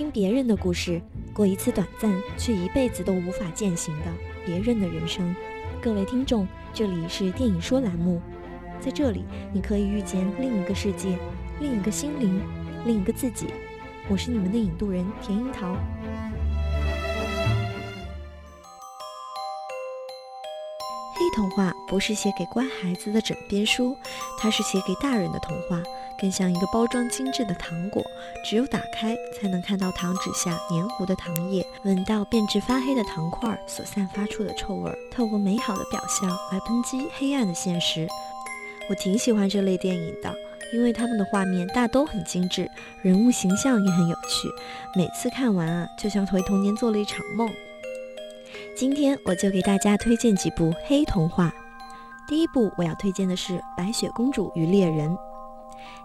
听别人的故事，过一次短暂却一辈子都无法践行的别人的人生。各位听众，这里是电影说栏目，在这里你可以遇见另一个世界、另一个心灵、另一个自己。我是你们的引渡人田樱桃。黑童话不是写给乖孩子的枕边书，它是写给大人的童话。更像一个包装精致的糖果，只有打开才能看到糖纸下黏糊的糖液，闻到变质发黑的糖块所散发出的臭味儿，透过美好的表象来抨击黑暗的现实。我挺喜欢这类电影的，因为他们的画面大都很精致，人物形象也很有趣，每次看完啊，就像回童年做了一场梦。今天我就给大家推荐几部黑童话。第一部我要推荐的是《白雪公主与猎人》。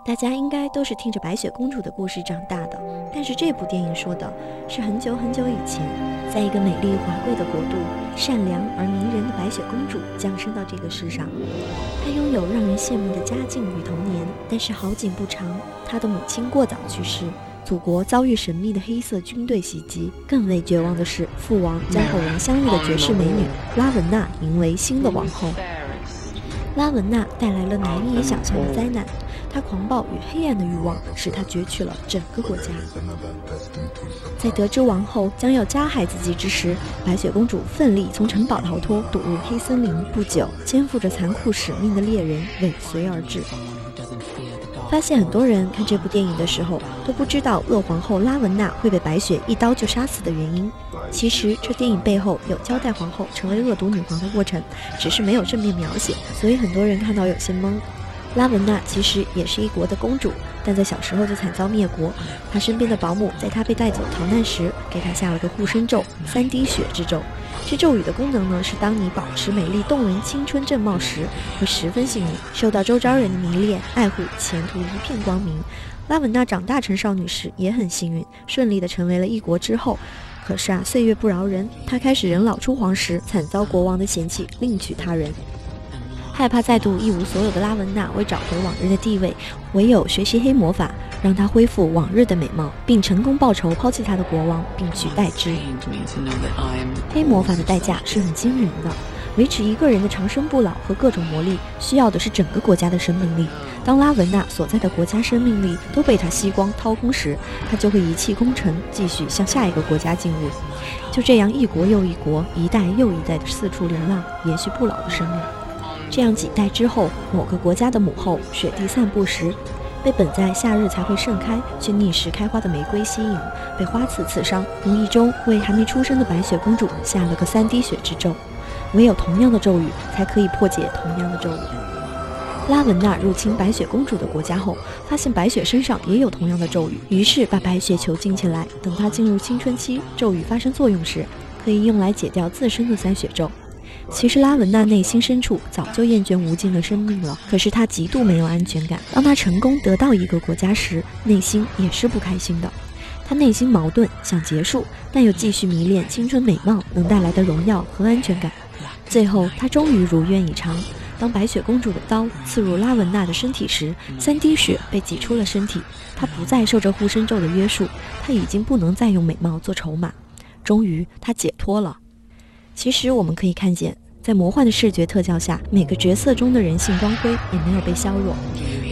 大家应该都是听着白雪公主的故事长大的，但是这部电影说的是很久很久以前，在一个美丽华贵的国度，善良而迷人的白雪公主降生到这个世上。她拥有让人羡慕的家境与童年，但是好景不长，她的母亲过早去世，祖国遭遇神秘的黑色军队袭击。更为绝望的是，父王将偶然相遇的绝世美女拉文娜迎为新的王后。拉文娜带来了难以想象的灾难。他狂暴与黑暗的欲望使他攫取了整个国家。在得知王后将要加害自己之时，白雪公主奋力从城堡逃脱，躲入黑森林。不久，肩负着残酷使命的猎人尾随而至。发现很多人看这部电影的时候都不知道恶皇后拉文娜会被白雪一刀就杀死的原因。其实这电影背后有交代皇后成为恶毒女皇的过程，只是没有正面描写，所以很多人看到有些懵。拉文娜其实也是一国的公主，但在小时候就惨遭灭国。她身边的保姆在她被带走逃难时，给她下了个护身咒——三滴血之咒。这咒语的功能呢，是当你保持美丽动人、青春正茂时，会十分幸运，受到周遭人的迷恋爱护，前途一片光明。拉文娜长大成少女时也很幸运，顺利的成为了一国之后。可是啊，岁月不饶人，她开始人老珠黄时，惨遭国王的嫌弃，另娶他人。害怕再度一无所有的拉文娜为找回往日的地位，唯有学习黑魔法，让她恢复往日的美貌，并成功报仇，抛弃她的国王，并取代之。黑魔法的代价是很惊人的，维持一个人的长生不老和各种魔力，需要的是整个国家的生命力。当拉文娜所在的国家生命力都被他吸光掏空时，他就会一气功臣，继续向下一个国家进入。就这样，一国又一国，一代又一代的四处流浪，延续不老的生命。这样几代之后，某个国家的母后雪地散步时，被本在夏日才会盛开却逆时开花的玫瑰吸引，被花刺刺伤，无意中为还没出生的白雪公主下了个三滴血之咒。唯有同样的咒语，才可以破解同样的咒语。拉文娜入侵白雪公主的国家后，发现白雪身上也有同样的咒语，于是把白雪囚禁起来，等她进入青春期，咒语发生作用时，可以用来解掉自身的三血咒。其实拉文娜内心深处早就厌倦无尽的生命了，可是她极度没有安全感。当她成功得到一个国家时，内心也是不开心的。她内心矛盾，想结束，但又继续迷恋青春美貌能带来的荣耀和安全感。最后，她终于如愿以偿。当白雪公主的刀刺入拉文娜的身体时，三滴血被挤出了身体。她不再受着护身咒的约束，她已经不能再用美貌做筹码。终于，她解脱了。其实我们可以看见，在魔幻的视觉特效下，每个角色中的人性光辉也没有被削弱。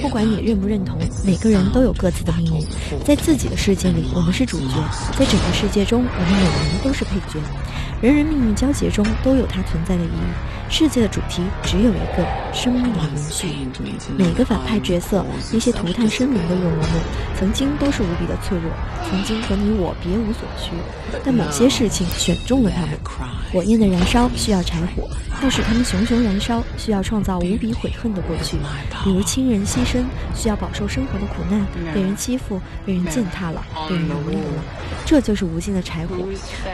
不管你认不认同，每个人都有各自的命运。在自己的世界里，我们是主角；在整个世界中，我们每个人都是配角。人人命运交结中都有它存在的意义。世界的主题只有一个：生命的延续。每个反派角色，那些涂炭生灵的恶魔们，曾经都是无比的脆弱，曾经和你我别无所需。但某些事情选中了他们。火焰的燃烧需要柴火，迫使他们熊熊燃烧，需要创造无比悔恨的过去。比如亲人牺牲，需要饱受生活的苦难，被人欺负，被人践踏了，被人蹂躏了。这就是无尽的柴火，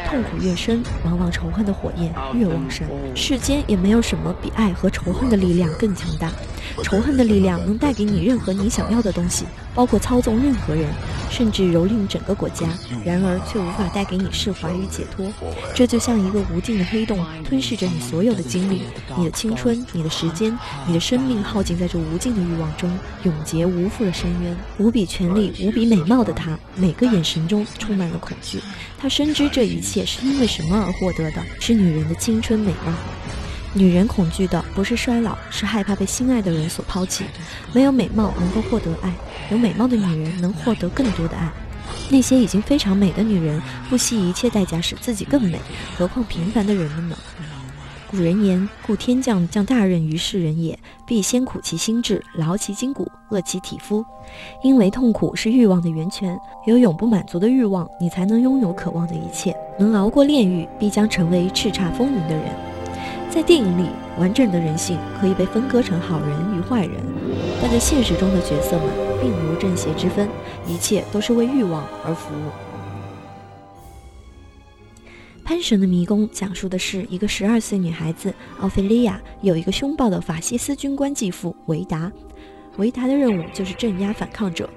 痛苦越深，往往仇恨的火焰越旺盛。世间也没没有什么比爱和仇恨的力量更强大。仇恨的力量能带给你任何你想要的东西，包括操纵任何人；甚至蹂躏整个国家，然而却无法带给你释怀与解脱。这就像一个无尽的黑洞，吞噬着你所有的精力、你的青春、你的时间、你的生命，耗尽在这无尽的欲望中，永劫无复的深渊。无比权力、无比美貌的他，每个眼神中充满了恐惧。他深知这一切是因为什么而获得的，是女人的青春美貌。女人恐惧的不是衰老，是害怕被心爱的人所抛弃。没有美貌能够获得爱，有美貌的女人能获得更多的爱。那些已经非常美的女人，不惜一切代价使自己更美，何况平凡的人们呢？古人言：“故天将降大任于世人也，必先苦其心志，劳其筋骨，饿其体肤。”因为痛苦是欲望的源泉，有永不满足的欲望，你才能拥有渴望的一切。能熬过炼狱，必将成为叱咤风云的人。在电影里，完整的人性可以被分割成好人与坏人，但在现实中的角色们并无正邪之分，一切都是为欲望而服务。《潘神的迷宫》讲述的是一个十二岁女孩子奥菲利亚有一个凶暴的法西斯军官继父维达，维达的任务就是镇压反抗者。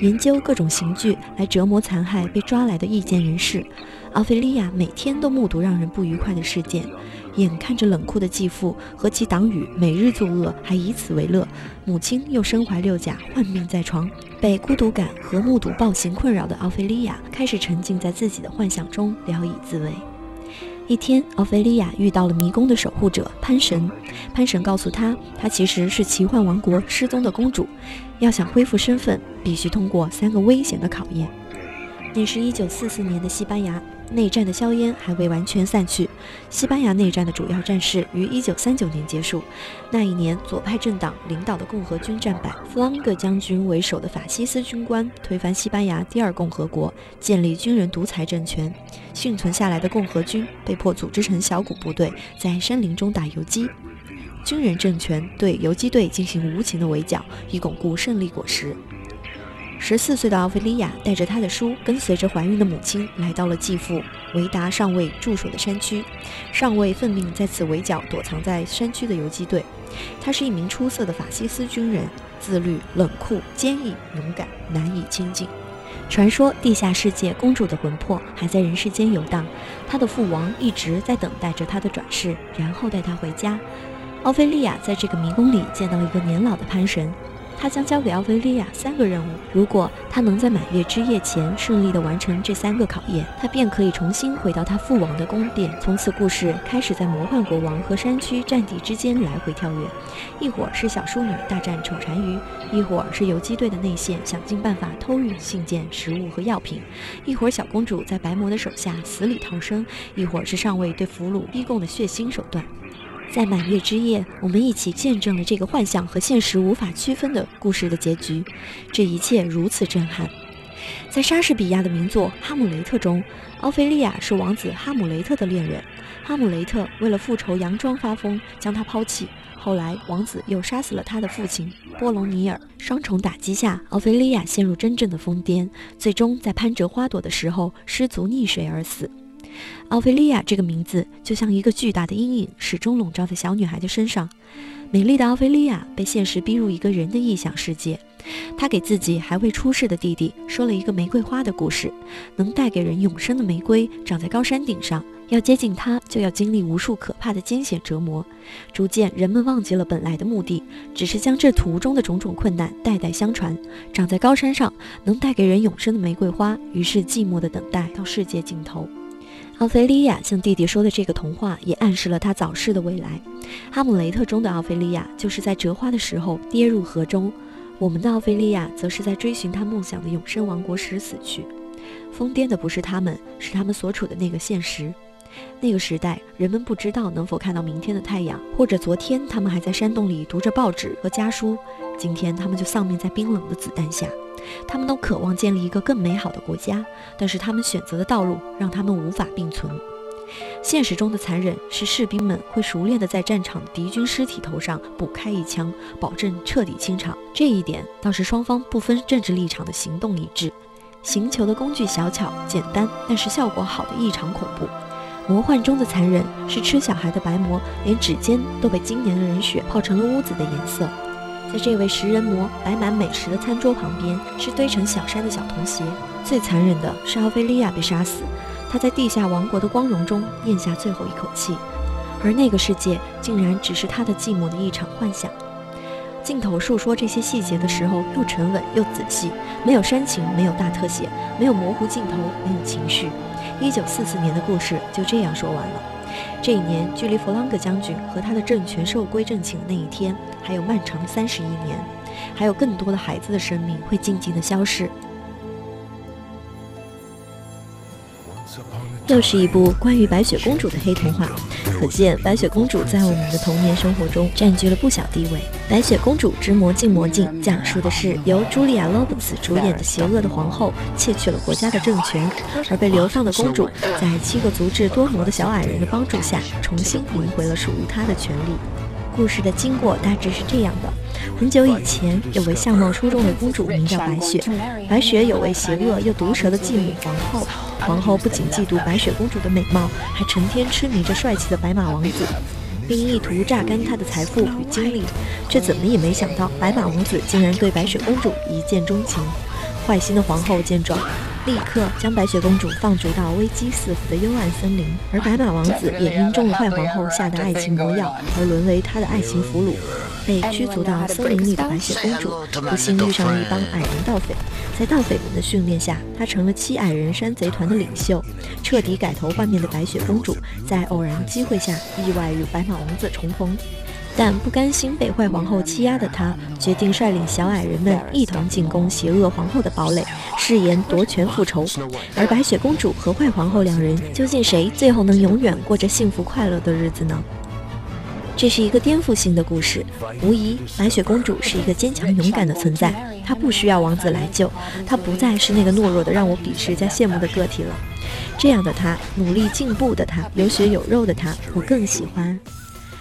研究各种刑具来折磨残害被抓来的意见人士，奥菲利亚每天都目睹让人不愉快的事件，眼看着冷酷的继父和其党羽每日作恶，还以此为乐；母亲又身怀六甲，患病在床，被孤独感和目睹暴行困扰的奥菲利亚开始沉浸在自己的幻想中，聊以自慰。一天，奥菲利亚遇到了迷宫的守护者潘神。潘神告诉他，她其实是奇幻王国失踪的公主，要想恢复身份，必须通过三个危险的考验。那是一九四四年的西班牙。内战的硝烟还未完全散去，西班牙内战的主要战事于1939年结束。那一年，左派政党领导的共和军战败，弗朗哥将军为首的法西斯军官推翻西班牙第二共和国，建立军人独裁政权。幸存下来的共和军被迫组织成小股部队，在山林中打游击。军人政权对游击队进行无情的围剿，以巩固胜利果实。十四岁的奥菲利亚带着他的书，跟随着怀孕的母亲，来到了继父维达上尉驻守的山区。上尉奉命在此围剿躲藏在山区的游击队。他是一名出色的法西斯军人，自律、冷酷、坚毅、勇敢，难以亲近。传说地下世界公主的魂魄还在人世间游荡，他的父王一直在等待着他的转世，然后带他回家。奥菲利亚在这个迷宫里见到一个年老的潘神。他将交给奥菲利亚三个任务，如果他能在满月之夜前顺利地完成这三个考验，他便可以重新回到他父王的宫殿。从此，故事开始在魔幻国王和山区战地之间来回跳跃。一会儿是小淑女大战丑单鱼，一会儿是游击队的内线想尽办法偷运信件、食物和药品，一会儿小公主在白魔的手下死里逃生，一会儿是上尉对俘虏逼供的血腥手段。在满月之夜，我们一起见证了这个幻想和现实无法区分的故事的结局。这一切如此震撼。在莎士比亚的名作《哈姆雷特》中，奥菲利亚是王子哈姆雷特的恋人。哈姆雷特为了复仇佯装发疯，将她抛弃。后来，王子又杀死了他的父亲波隆尼尔。双重打击下，奥菲利亚陷入真正的疯癫，最终在攀折花朵的时候失足溺水而死。奥菲利亚这个名字就像一个巨大的阴影，始终笼罩在小女孩的身上。美丽的奥菲利亚被现实逼入一个人的臆想世界。她给自己还未出世的弟弟说了一个玫瑰花的故事：能带给人永生的玫瑰长在高山顶上，要接近它就要经历无数可怕的艰险折磨。逐渐，人们忘记了本来的目的，只是将这途中的种种困难代代相传。长在高山上能带给人永生的玫瑰花，于是寂寞的等待到世界尽头。奥菲利亚向弟弟说的这个童话，也暗示了他早逝的未来。《哈姆雷特》中的奥菲利亚就是在折花的时候跌入河中，我们的奥菲利亚则是在追寻他梦想的永生王国时死去。疯癫的不是他们，是他们所处的那个现实。那个时代，人们不知道能否看到明天的太阳，或者昨天他们还在山洞里读着报纸和家书，今天他们就丧命在冰冷的子弹下。他们都渴望建立一个更美好的国家，但是他们选择的道路让他们无法并存。现实中的残忍是士兵们会熟练地在战场敌军尸体头上补开一枪，保证彻底清场。这一点倒是双方不分政治立场的行动一致。行球的工具小巧简单，但是效果好的异常恐怖。魔幻中的残忍是吃小孩的白魔连指尖都被今年的人血泡成了污渍的颜色。在这位食人魔摆满美食的餐桌旁边，是堆成小山的小童鞋。最残忍的是奥菲利亚被杀死，她在地下王国的光荣中咽下最后一口气，而那个世界竟然只是她的寂寞的一场幻想。镜头述说这些细节的时候，又沉稳又仔细，没有煽情，没有大特写，没有模糊镜头，没有情绪。一九四四年的故事就这样说完了。这一年，距离弗朗格将军和他的政权受归正寝的那一天，还有漫长的三十一年，还有更多的孩子的生命会静静的消逝。又是一部关于白雪公主的黑童话，可见白雪公主在我们的童年生活中占据了不小地位。《白雪公主之魔镜魔镜》讲述的是由茱莉亚·罗伯茨主演的邪恶的皇后窃取了国家的政权，而被流放的公主在七个足智多谋的小矮人的帮助下，重新赢回了属于她的权利。故事的经过大致是这样的：很久以前，有位相貌出众的公主，名叫白雪。白雪有位邪恶又毒舌的继母皇后。皇后不仅嫉妒白雪公主的美貌，还成天痴迷着帅气的白马王子，并意图榨干她的财富与精力。却怎么也没想到，白马王子竟然对白雪公主一见钟情。坏心的皇后见状。立刻将白雪公主放逐到危机四伏的幽暗森林，而白马王子也因中了坏皇后下的爱情魔药而沦为她的爱情俘虏，被驱逐到森林里的白雪公主不幸遇上了一帮矮人盗匪，在盗匪们的训练下，她成了七矮人山贼团的领袖。彻底改头换面的白雪公主在偶然机会下意外与白马王子重逢。但不甘心被坏皇后欺压的他，决定率领小矮人们一同进攻邪恶皇后的堡垒，誓言夺权复仇。而白雪公主和坏皇后两人，究竟谁最后能永远过着幸福快乐的日子呢？这是一个颠覆性的故事。无疑，白雪公主是一个坚强勇敢的存在，她不需要王子来救，她不再是那个懦弱的让我鄙视加羡慕的个体了。这样的她，努力进步的她，有血有肉的她，我更喜欢。《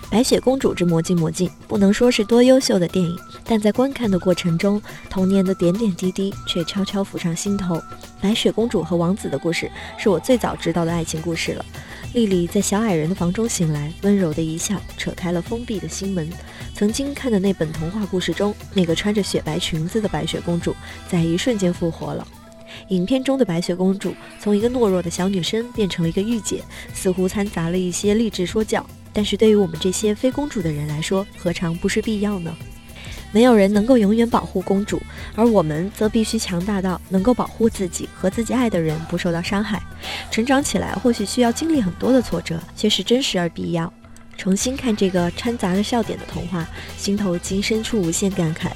白雪公主之魔镜魔镜》不能说是多优秀的电影，但在观看的过程中，童年的点点滴滴却悄悄浮上心头。白雪公主和王子的故事是我最早知道的爱情故事了。莉莉在小矮人的房中醒来，温柔的一笑，扯开了封闭的心门。曾经看的那本童话故事中，那个穿着雪白裙子的白雪公主，在一瞬间复活了。影片中的白雪公主从一个懦弱的小女生变成了一个御姐，似乎掺杂了一些励志说教。但是对于我们这些非公主的人来说，何尝不是必要呢？没有人能够永远保护公主，而我们则必须强大到能够保护自己和自己爱的人不受到伤害。成长起来或许需要经历很多的挫折，却是真实而必要。重新看这个掺杂着笑点的童话，心头竟生出无限感慨。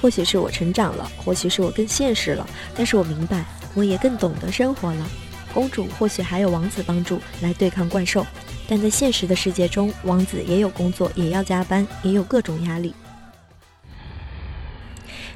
或许是我成长了，或许是我更现实了，但是我明白，我也更懂得生活了。公主或许还有王子帮助来对抗怪兽。但在现实的世界中，王子也有工作，也要加班，也有各种压力。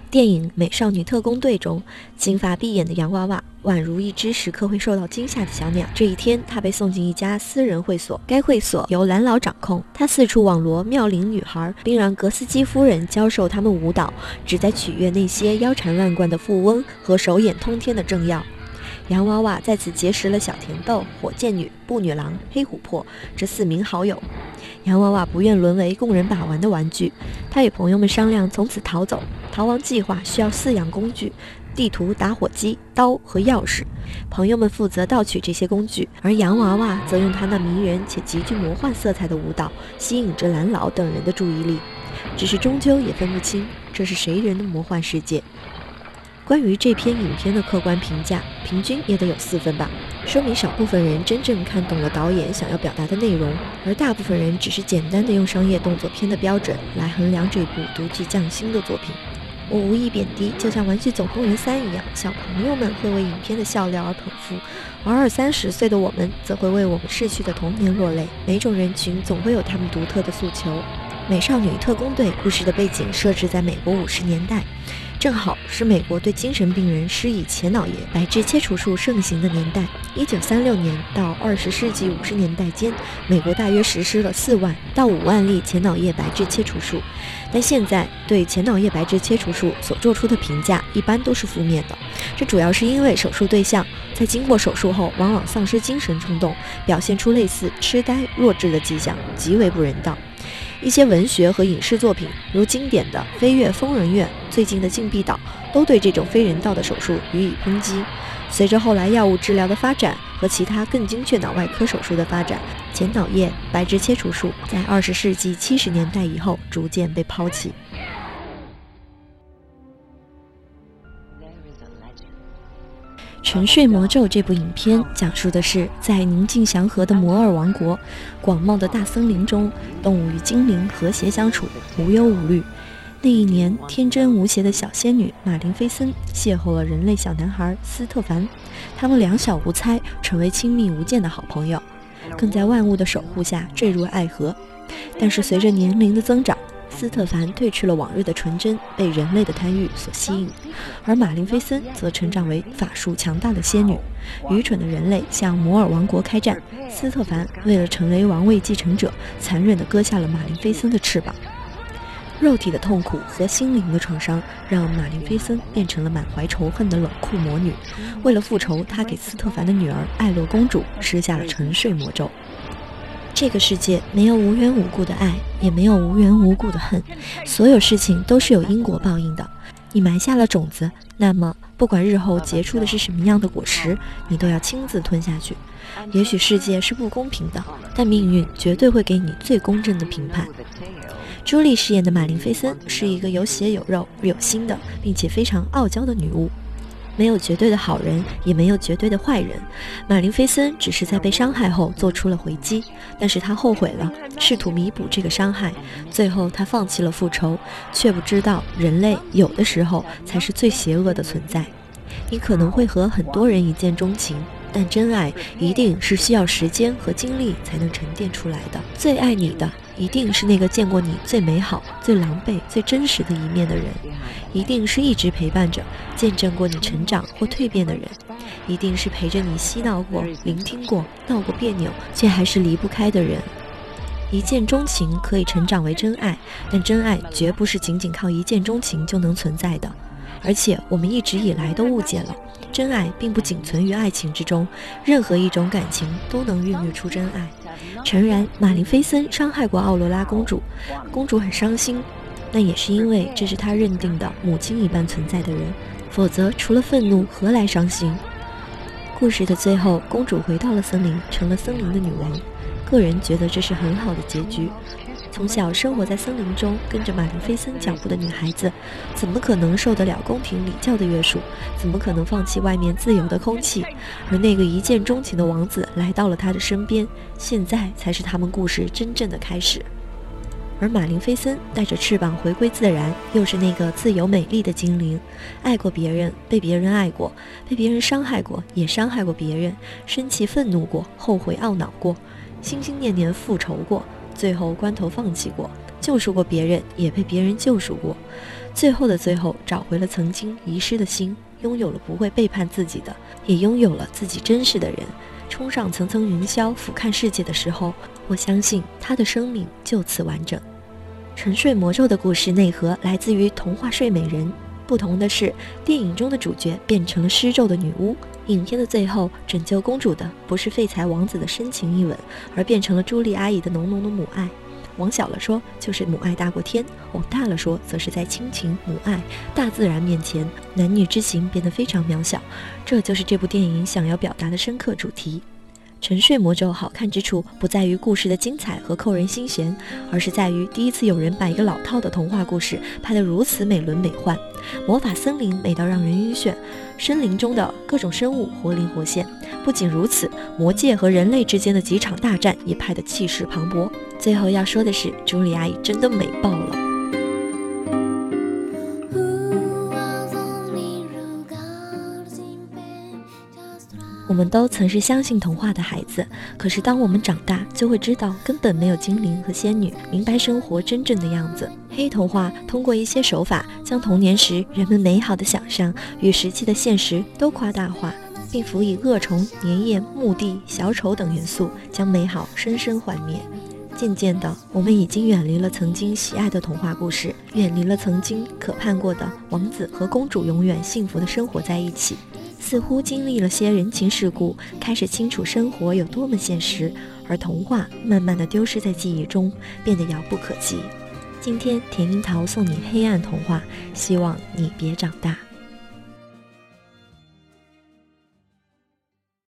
电影《美少女特工队》中，金发碧眼的洋娃娃宛如一只时刻会受到惊吓的小鸟。这一天，她被送进一家私人会所，该会所由蓝老掌控。他四处网罗妙龄女孩，并让格斯基夫人教授他们舞蹈，旨在取悦那些腰缠万贯的富翁和手眼通天的政要。洋娃娃在此结识了小甜豆、火箭女、布女郎、黑琥珀这四名好友。洋娃娃不愿沦为供人把玩的玩具，他与朋友们商量从此逃走。逃亡计划需要四样工具：地图、打火机、刀和钥匙。朋友们负责盗取这些工具，而洋娃娃则用他那迷人且极具魔幻色彩的舞蹈吸引着蓝老等人的注意力。只是终究也分不清这是谁人的魔幻世界。关于这篇影片的客观评价，平均也得有四分吧，说明少部分人真正看懂了导演想要表达的内容，而大部分人只是简单的用商业动作片的标准来衡量这部独具匠心的作品。我无意贬低，就像《玩具总动员三》一样，小朋友们会为影片的笑料而捧腹，而二三十岁的我们则会为我们逝去的童年落泪。每种人群总会有他们独特的诉求。《美少女特工队》故事的背景设置在美国五十年代。正好是美国对精神病人施以前脑叶白质切除术盛行的年代。一九三六年到二十世纪五十年代间，美国大约实施了四万到五万例前脑叶白质切除术。但现在对前脑叶白质切除术所做出的评价一般都是负面的。这主要是因为手术对象在经过手术后往往丧失精神冲动，表现出类似痴呆、弱智的迹象，极为不人道。一些文学和影视作品，如经典的《飞越疯人院》、最近的《禁闭岛》，都对这种非人道的手术予以抨击。随着后来药物治疗的发展和其他更精确脑外科手术的发展，前脑叶白质切除术在二十世纪七十年代以后逐渐被抛弃。《沉睡魔咒》这部影片讲述的是，在宁静祥和的摩尔王国，广袤的大森林中，动物与精灵和谐相处，无忧无虑。那一年，天真无邪的小仙女马林菲森邂逅了人类小男孩斯特凡，他们两小无猜，成为亲密无间的好朋友，更在万物的守护下坠入爱河。但是，随着年龄的增长，斯特凡褪去了往日的纯真，被人类的贪欲所吸引，而马林菲森则成长为法术强大的仙女。愚蠢的人类向摩尔王国开战，斯特凡为了成为王位继承者，残忍地割下了马林菲森的翅膀。肉体的痛苦和心灵的创伤，让马林菲森变成了满怀仇恨的冷酷魔女。为了复仇，她给斯特凡的女儿艾洛公主施下了沉睡魔咒。这个世界没有无缘无故的爱，也没有无缘无故的恨，所有事情都是有因果报应的。你埋下了种子，那么不管日后结出的是什么样的果实，你都要亲自吞下去。也许世界是不公平的，但命运绝对会给你最公正的评判。朱莉饰演的马林菲森是一个有血有肉、有心的，并且非常傲娇的女巫。没有绝对的好人，也没有绝对的坏人。马林菲森只是在被伤害后做出了回击，但是他后悔了，试图弥补这个伤害。最后，他放弃了复仇，却不知道人类有的时候才是最邪恶的存在。你可能会和很多人一见钟情。但真爱一定是需要时间和精力才能沉淀出来的。最爱你的，一定是那个见过你最美好、最狼狈、最真实的一面的人；一定是一直陪伴着、见证过你成长或蜕变的人；一定是陪着你嬉闹过、聆听过、闹过别扭却还是离不开的人。一见钟情可以成长为真爱，但真爱绝不是仅仅靠一见钟情就能存在的。而且我们一直以来都误解了。真爱并不仅存于爱情之中，任何一种感情都能孕育出真爱。诚然，马林菲森伤害过奥罗拉公主，公主很伤心，那也是因为这是他认定的母亲一般存在的人，否则除了愤怒，何来伤心？故事的最后，公主回到了森林，成了森林的女王。个人觉得这是很好的结局。从小生活在森林中，跟着马林菲森脚步的女孩子，怎么可能受得了宫廷礼教的约束？怎么可能放弃外面自由的空气？而那个一见钟情的王子来到了她的身边，现在才是他们故事真正的开始。而马林菲森带着翅膀回归自然，又是那个自由美丽的精灵，爱过别人，被别人爱过，被别人伤害过，也伤害过别人，生气愤怒过，后悔懊恼过，心心念念复仇过。最后关头放弃过，救赎过别人，也被别人救赎过。最后的最后，找回了曾经遗失的心，拥有了不会背叛自己的，也拥有了自己真实的人。冲上层层云霄，俯瞰世界的时候，我相信他的生命就此完整。沉睡魔咒的故事内核来自于童话《睡美人》，不同的是，电影中的主角变成了施咒的女巫。影片的最后，拯救公主的不是废柴王子的深情一吻，而变成了朱莉阿姨的浓浓的母爱。往小了说，就是母爱大过天；往大了说，则是在亲情、母爱、大自然面前，男女之情变得非常渺小。这就是这部电影想要表达的深刻主题。沉睡魔咒好看之处不在于故事的精彩和扣人心弦，而是在于第一次有人把一个老套的童话故事拍得如此美轮美奂。魔法森林美到让人晕眩，森林中的各种生物活灵活现。不仅如此，魔界和人类之间的几场大战也拍得气势磅礴。最后要说的是，朱莉阿姨真的美爆了。我们都曾是相信童话的孩子，可是当我们长大，就会知道根本没有精灵和仙女，明白生活真正的样子。黑童话通过一些手法，将童年时人们美好的想象与实际的现实都夸大化，并辅以恶虫、粘液、墓地、小丑等元素，将美好深深幻灭。渐渐的，我们已经远离了曾经喜爱的童话故事，远离了曾经渴盼过的王子和公主永远幸福的生活在一起。似乎经历了些人情世故，开始清楚生活有多么现实，而童话慢慢的丢失在记忆中，变得遥不可及。今天，甜樱桃送你黑暗童话，希望你别长大。